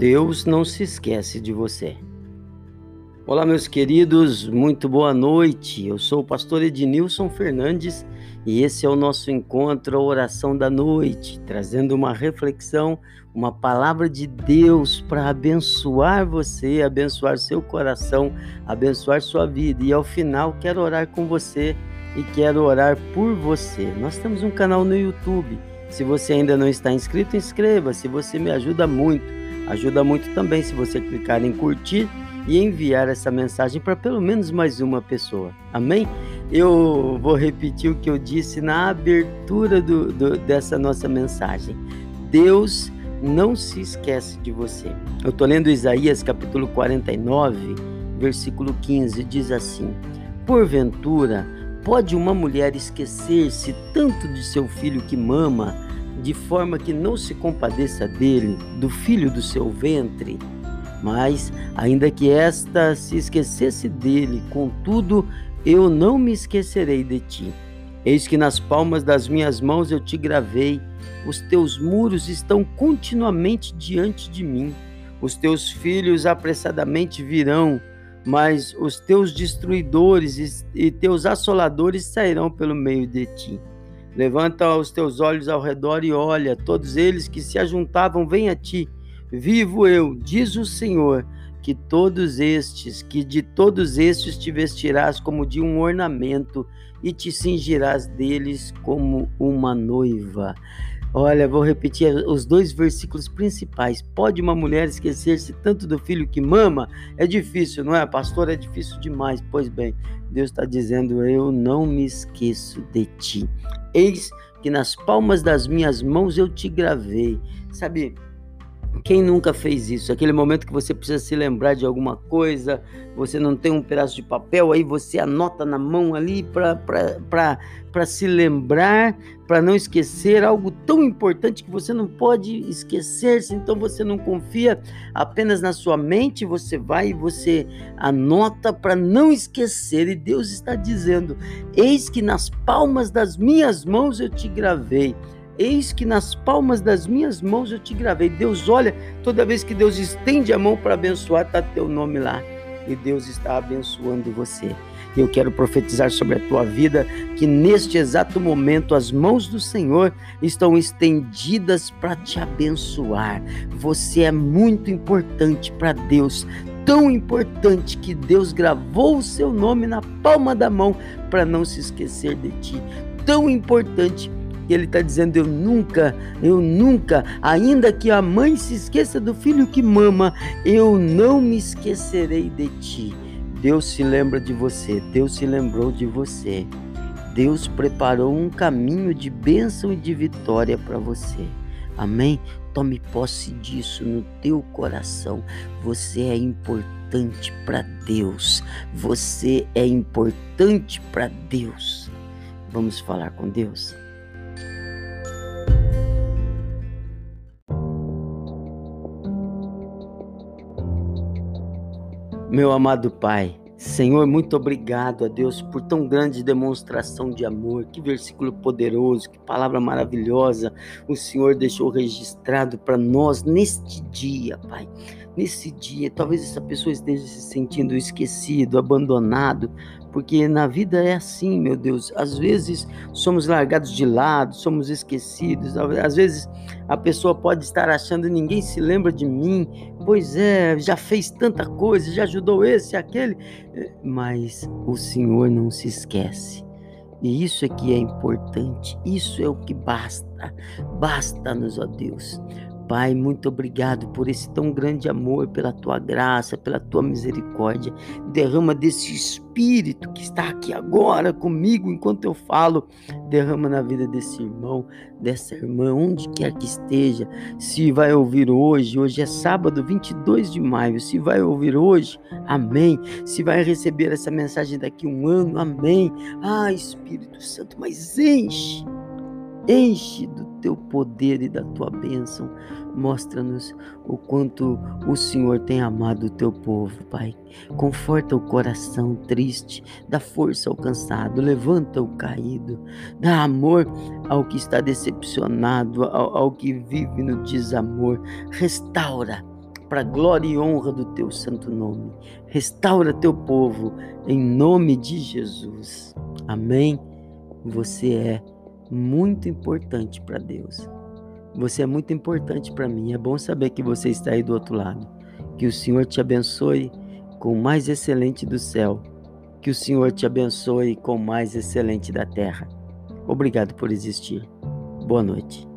Deus não se esquece de você. Olá, meus queridos, muito boa noite. Eu sou o pastor Ednilson Fernandes e esse é o nosso encontro, a oração da noite, trazendo uma reflexão, uma palavra de Deus para abençoar você, abençoar seu coração, abençoar sua vida. E ao final, quero orar com você e quero orar por você. Nós temos um canal no YouTube. Se você ainda não está inscrito, inscreva-se, você me ajuda muito. Ajuda muito também se você clicar em curtir e enviar essa mensagem para pelo menos mais uma pessoa. Amém? Eu vou repetir o que eu disse na abertura do, do, dessa nossa mensagem. Deus não se esquece de você. Eu estou lendo Isaías capítulo 49, versículo 15, diz assim: Porventura, pode uma mulher esquecer-se tanto de seu filho que mama? De forma que não se compadeça dele, do filho do seu ventre. Mas, ainda que esta se esquecesse dele, contudo, eu não me esquecerei de ti. Eis que nas palmas das minhas mãos eu te gravei, os teus muros estão continuamente diante de mim. Os teus filhos apressadamente virão, mas os teus destruidores e teus assoladores sairão pelo meio de ti. Levanta os teus olhos ao redor e olha, todos eles que se ajuntavam, vêm a ti. Vivo eu, diz o Senhor, que todos estes, que de todos estes te vestirás como de um ornamento e te cingirás deles como uma noiva. Olha, vou repetir os dois versículos principais. Pode uma mulher esquecer-se tanto do filho que mama? É difícil, não é? Pastor, é difícil demais. Pois bem, Deus está dizendo: Eu não me esqueço de ti. Eis que nas palmas das minhas mãos eu te gravei. Sabe, quem nunca fez isso? Aquele momento que você precisa se lembrar de alguma coisa, você não tem um pedaço de papel, aí você anota na mão ali para se lembrar, para não esquecer algo tão importante que você não pode esquecer-se, então você não confia apenas na sua mente, você vai e você anota para não esquecer. E Deus está dizendo: Eis que nas palmas das minhas mãos eu te gravei. Eis que nas palmas das minhas mãos eu te gravei. Deus olha, toda vez que Deus estende a mão para abençoar, está teu nome lá. E Deus está abençoando você. Eu quero profetizar sobre a tua vida que neste exato momento as mãos do Senhor estão estendidas para te abençoar. Você é muito importante para Deus, tão importante que Deus gravou o seu nome na palma da mão para não se esquecer de ti. Tão importante e ele está dizendo: Eu nunca, eu nunca, ainda que a mãe se esqueça do filho que mama, eu não me esquecerei de ti. Deus se lembra de você, Deus se lembrou de você. Deus preparou um caminho de bênção e de vitória para você. Amém? Tome posse disso no teu coração. Você é importante para Deus. Você é importante para Deus. Vamos falar com Deus? Meu amado Pai, Senhor, muito obrigado a Deus por tão grande demonstração de amor. Que versículo poderoso, que palavra maravilhosa o Senhor deixou registrado para nós neste dia, Pai. Nesse dia, talvez essa pessoa esteja se sentindo esquecido, abandonado, porque na vida é assim, meu Deus. Às vezes somos largados de lado, somos esquecidos. Às vezes a pessoa pode estar achando ninguém se lembra de mim. Pois é, já fez tanta coisa, já ajudou esse, aquele, mas o Senhor não se esquece. E isso é que é importante, isso é o que basta. Basta-nos, ó Deus. Pai, muito obrigado por esse tão grande amor, pela tua graça, pela tua misericórdia. Derrama desse Espírito que está aqui agora comigo enquanto eu falo. Derrama na vida desse irmão, dessa irmã, onde quer que esteja. Se vai ouvir hoje, hoje é sábado 22 de maio. Se vai ouvir hoje, amém. Se vai receber essa mensagem daqui um ano, amém. Ah, Espírito Santo, mas enche Enche do teu poder e da tua bênção. Mostra-nos o quanto o Senhor tem amado o teu povo, Pai. Conforta o coração triste, dá força ao cansado, levanta o caído, dá amor ao que está decepcionado, ao, ao que vive no desamor. Restaura para glória e honra do teu santo nome. Restaura teu povo em nome de Jesus. Amém. Você é muito importante para Deus. Você é muito importante para mim. É bom saber que você está aí do outro lado. Que o Senhor te abençoe com o mais excelente do céu. Que o Senhor te abençoe com o mais excelente da terra. Obrigado por existir. Boa noite.